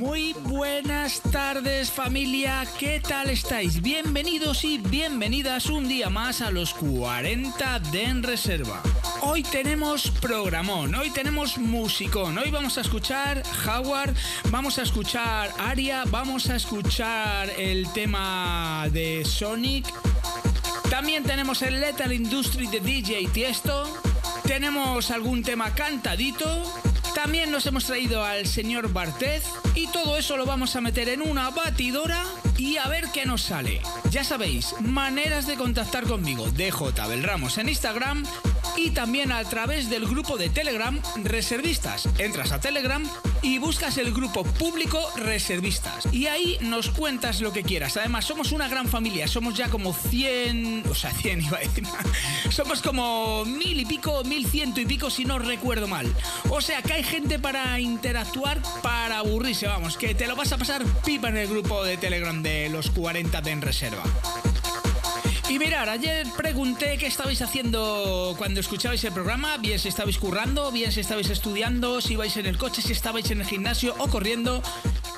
Muy buenas tardes familia, ¿qué tal estáis? Bienvenidos y bienvenidas un día más a los 40 de En Reserva. Hoy tenemos programón, hoy tenemos musicón, hoy vamos a escuchar Howard, vamos a escuchar Aria, vamos a escuchar el tema de Sonic, también tenemos el Lethal Industry de DJ Tiesto, tenemos algún tema cantadito, también nos hemos traído al señor Bartez y todo eso lo vamos a meter en una batidora y a ver qué nos sale. Ya sabéis, maneras de contactar conmigo, DJ Belramos en Instagram y también a través del grupo de Telegram Reservistas. Entras a Telegram y buscas el grupo público Reservistas y ahí nos cuentas lo que quieras. Además, somos una gran familia, somos ya como 100, o sea, 100 iba a decir, somos como mil y pico, mil ciento y pico si no recuerdo mal. O sea, que hay gente para interactuar, para aburrirse, vamos, que te lo vas a pasar pipa en el grupo de Telegram de los 40 de En Reserva. Y mirar, ayer pregunté qué estabais haciendo cuando escuchabais el programa, bien si estabais currando, bien si estabais estudiando, si ibais en el coche, si estabais en el gimnasio o corriendo.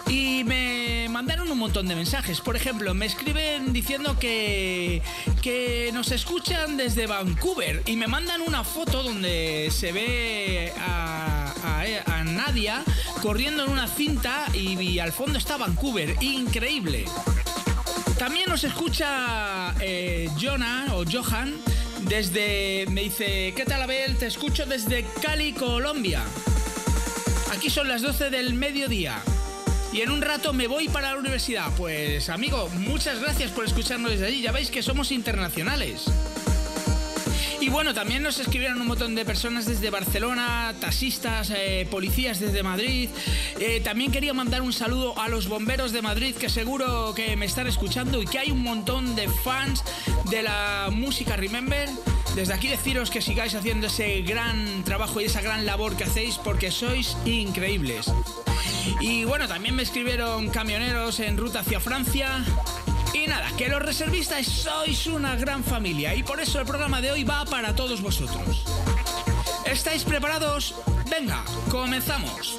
Y me mandaron un montón de mensajes. Por ejemplo, me escriben diciendo que, que nos escuchan desde Vancouver y me mandan una foto donde se ve a, a- Nadia corriendo en una cinta y, y al fondo está Vancouver. Increíble. También nos escucha eh, Jonah o Johan desde. Me dice: ¿Qué tal, Abel? Te escucho desde Cali, Colombia. Aquí son las 12 del mediodía. Y en un rato me voy para la universidad. Pues, amigo, muchas gracias por escucharnos desde allí. Ya veis que somos internacionales. Y bueno, también nos escribieron un montón de personas desde Barcelona, taxistas, eh, policías desde Madrid. Eh, también quería mandar un saludo a los bomberos de Madrid que seguro que me están escuchando y que hay un montón de fans de la música Remember. Desde aquí deciros que sigáis haciendo ese gran trabajo y esa gran labor que hacéis porque sois increíbles. Y bueno, también me escribieron camioneros en ruta hacia Francia. Y nada, que los reservistas sois una gran familia y por eso el programa de hoy va para todos vosotros. ¿Estáis preparados? Venga, comenzamos.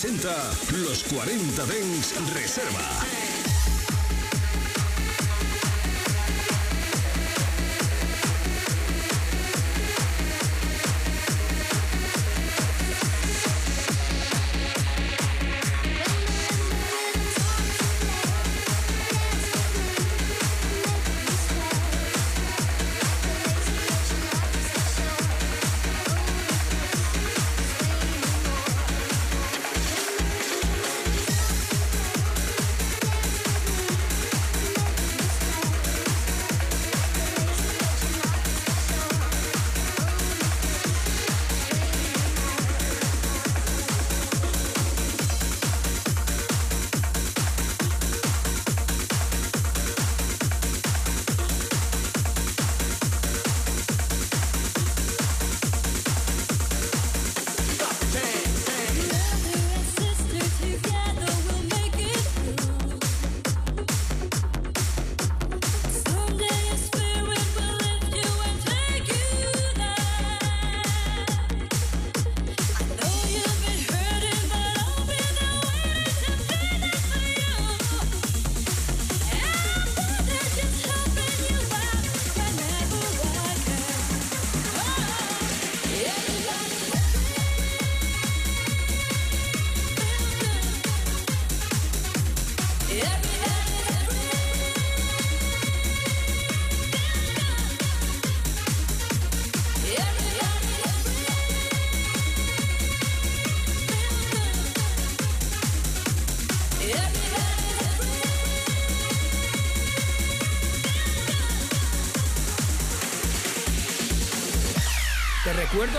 Presenta los 40 Dens Reserva.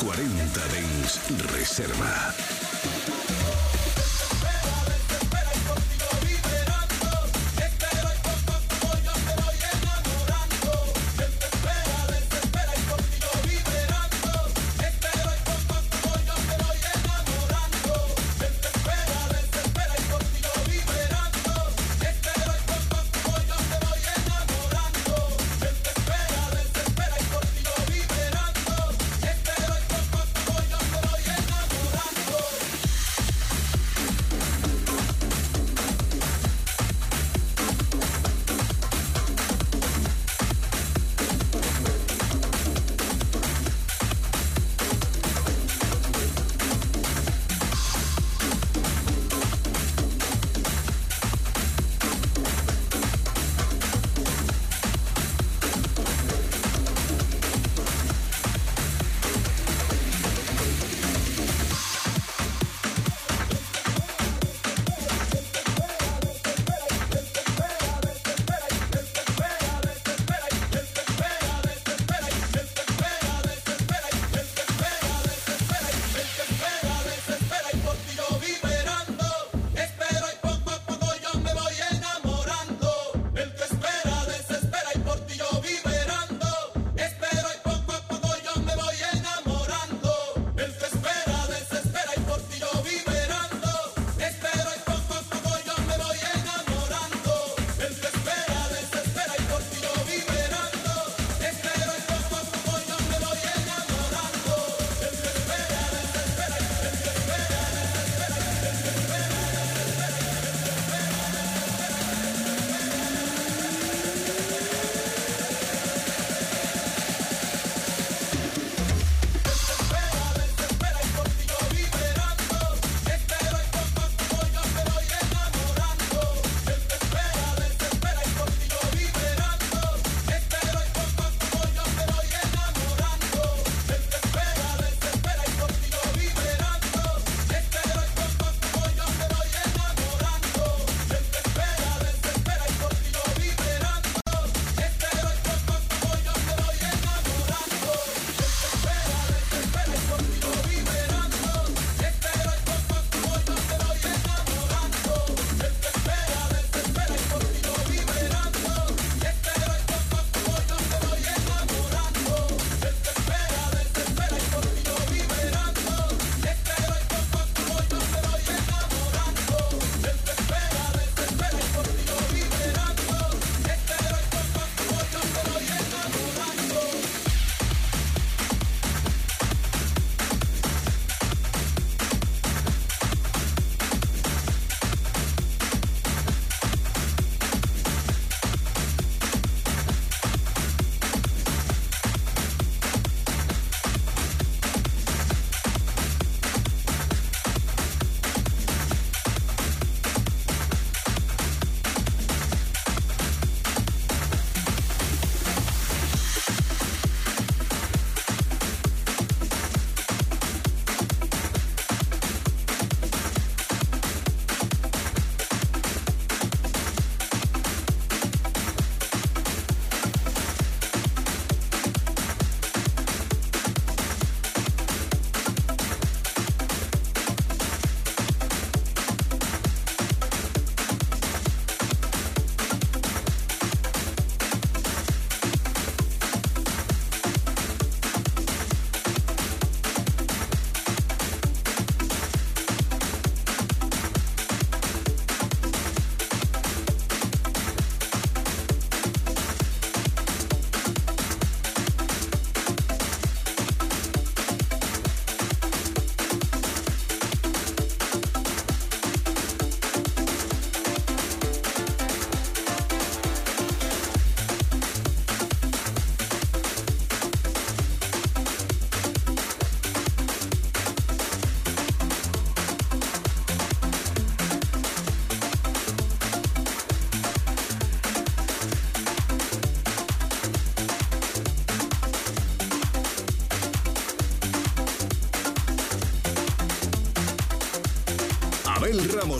40 Dens Reserva.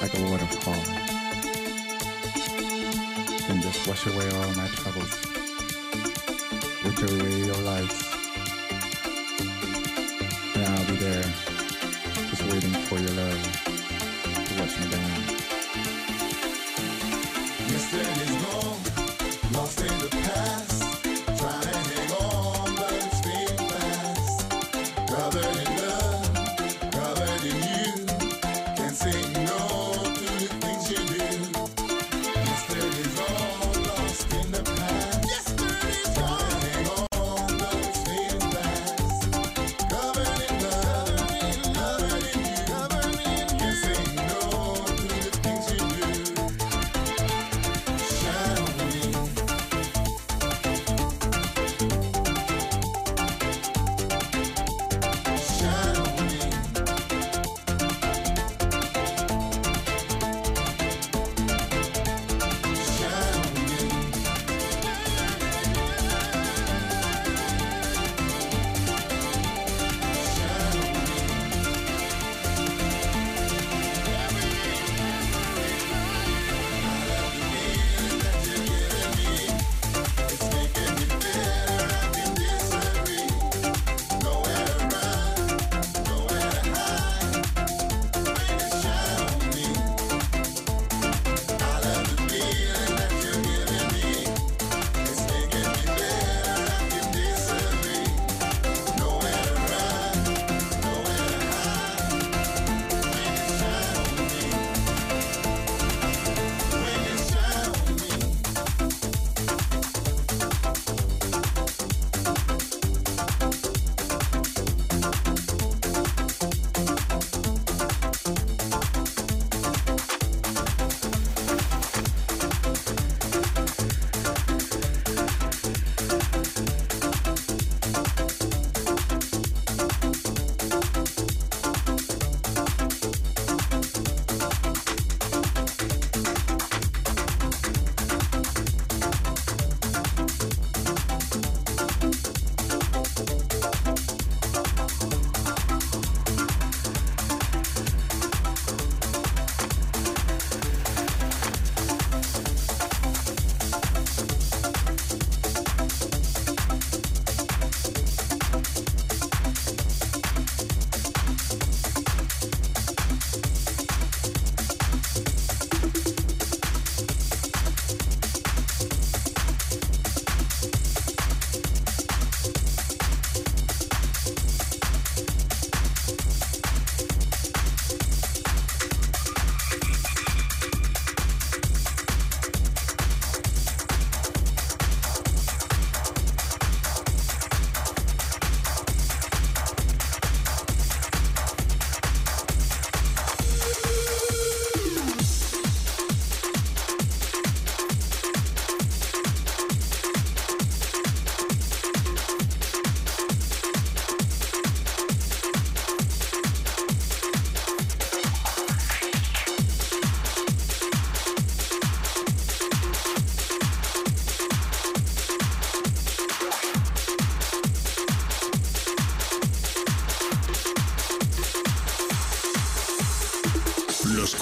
like a waterfall, of just wash away all my troubles. with your real lights.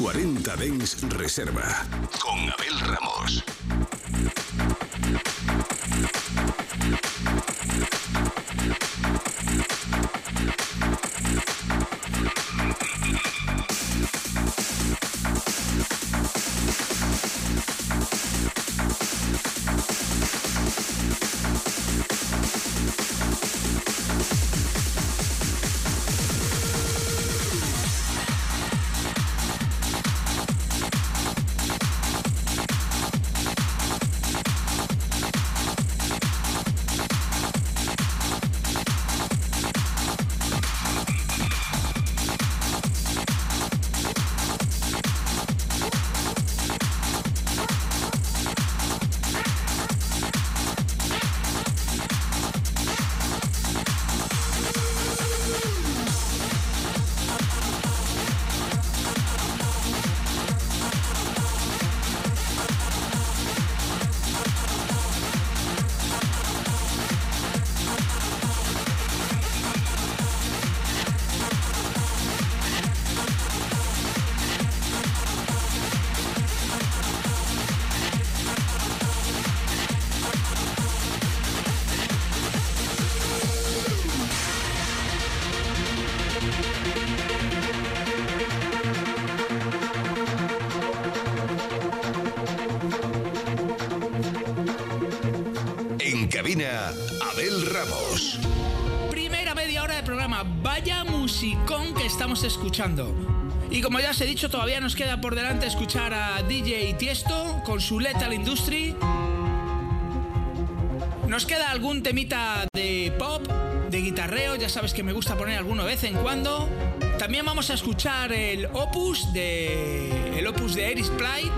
40 Dens Reserva con Abel Ramos. Escuchando. Y como ya os he dicho, todavía nos queda por delante escuchar a DJ Tiesto con su Lethal Industry. Nos queda algún temita de pop, de guitarreo, ya sabes que me gusta poner alguno vez en cuando. También vamos a escuchar el opus de el opus de Eris Play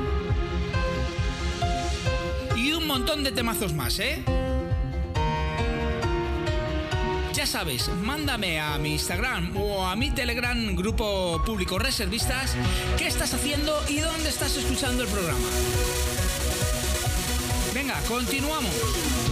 y un montón de temazos más, ¿eh? Ya sabes, mándame a mi Instagram o a mi Telegram, grupo público reservistas, qué estás haciendo y dónde estás escuchando el programa. Venga, continuamos.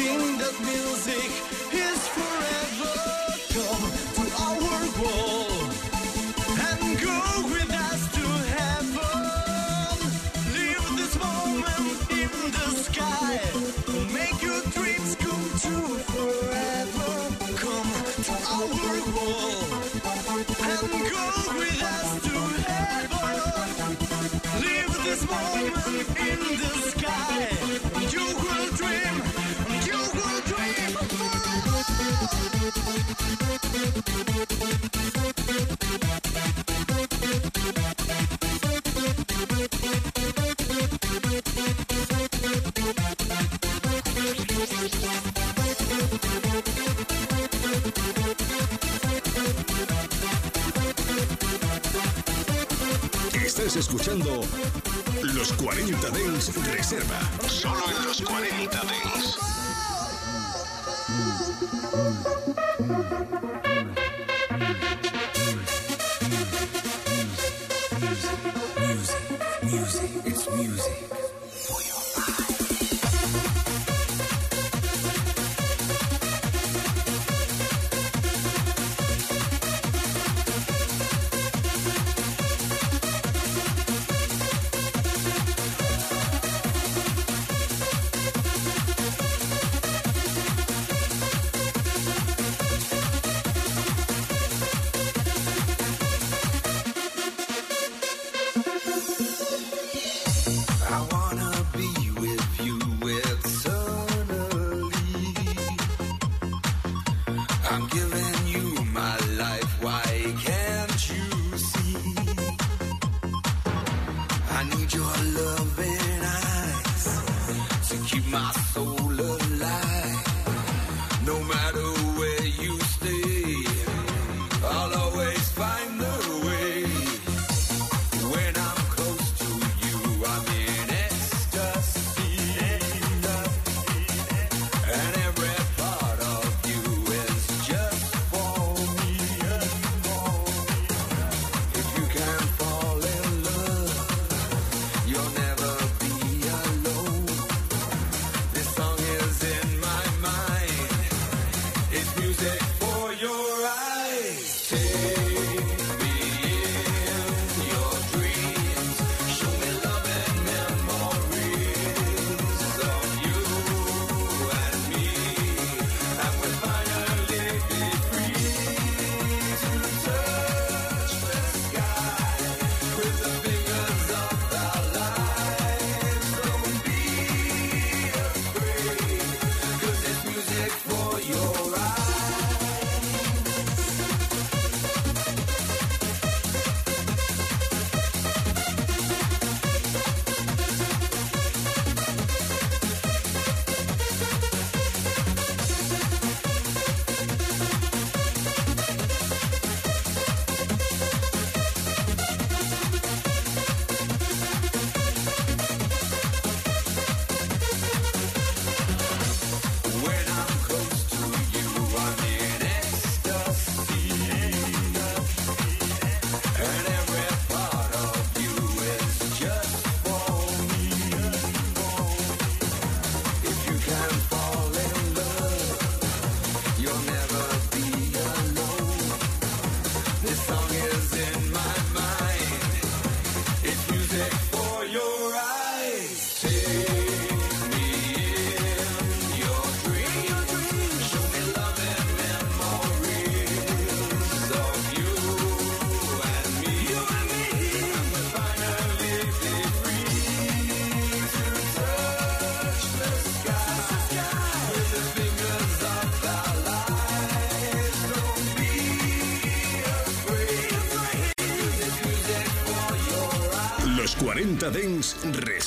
Escuchando Reserva. Solo en los 40 Dens. need your love. Bye.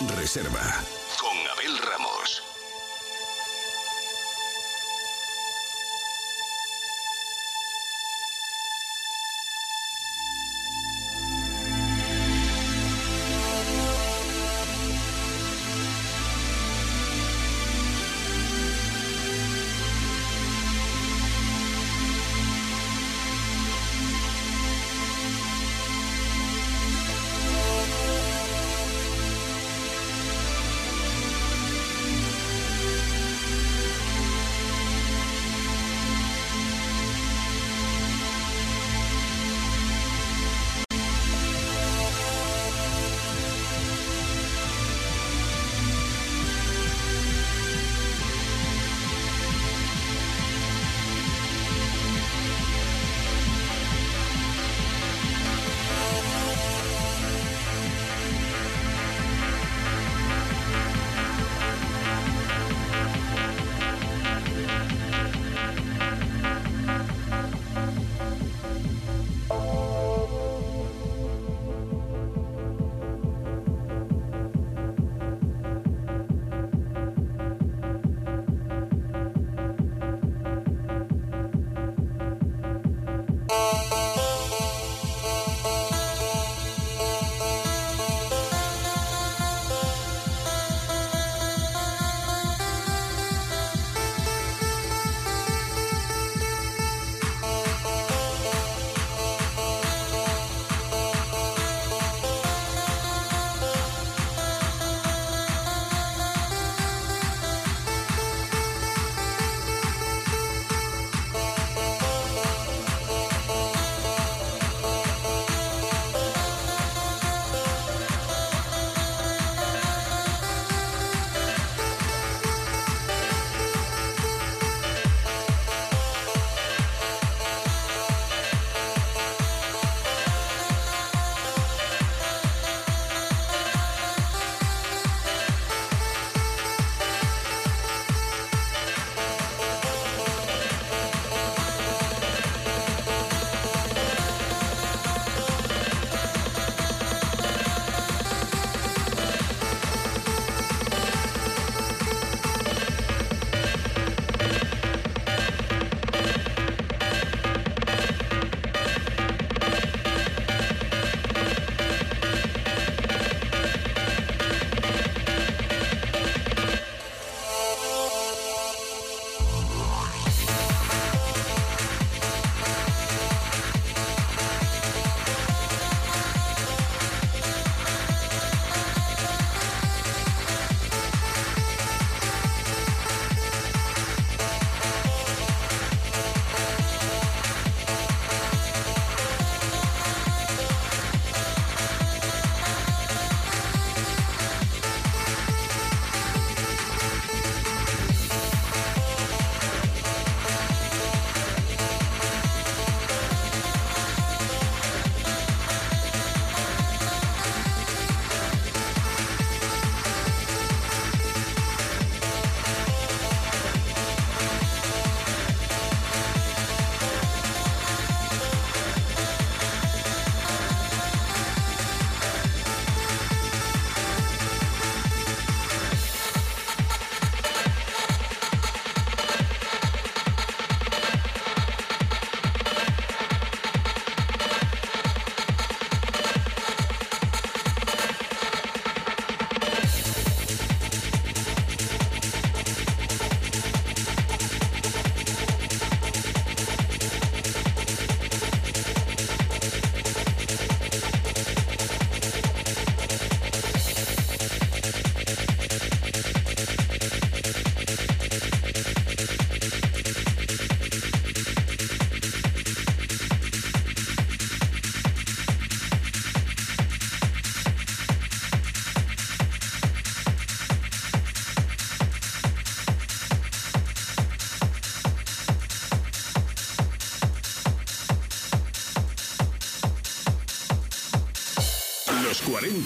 Reserva.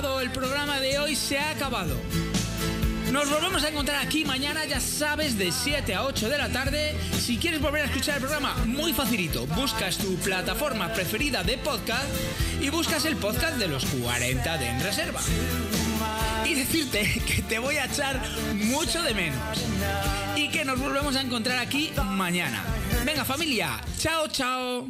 El programa de hoy se ha acabado. Nos volvemos a encontrar aquí mañana, ya sabes, de 7 a 8 de la tarde. Si quieres volver a escuchar el programa, muy facilito. Buscas tu plataforma preferida de podcast y buscas el podcast de los 40 de En Reserva. Y decirte que te voy a echar mucho de menos. Y que nos volvemos a encontrar aquí mañana. Venga familia, chao, chao.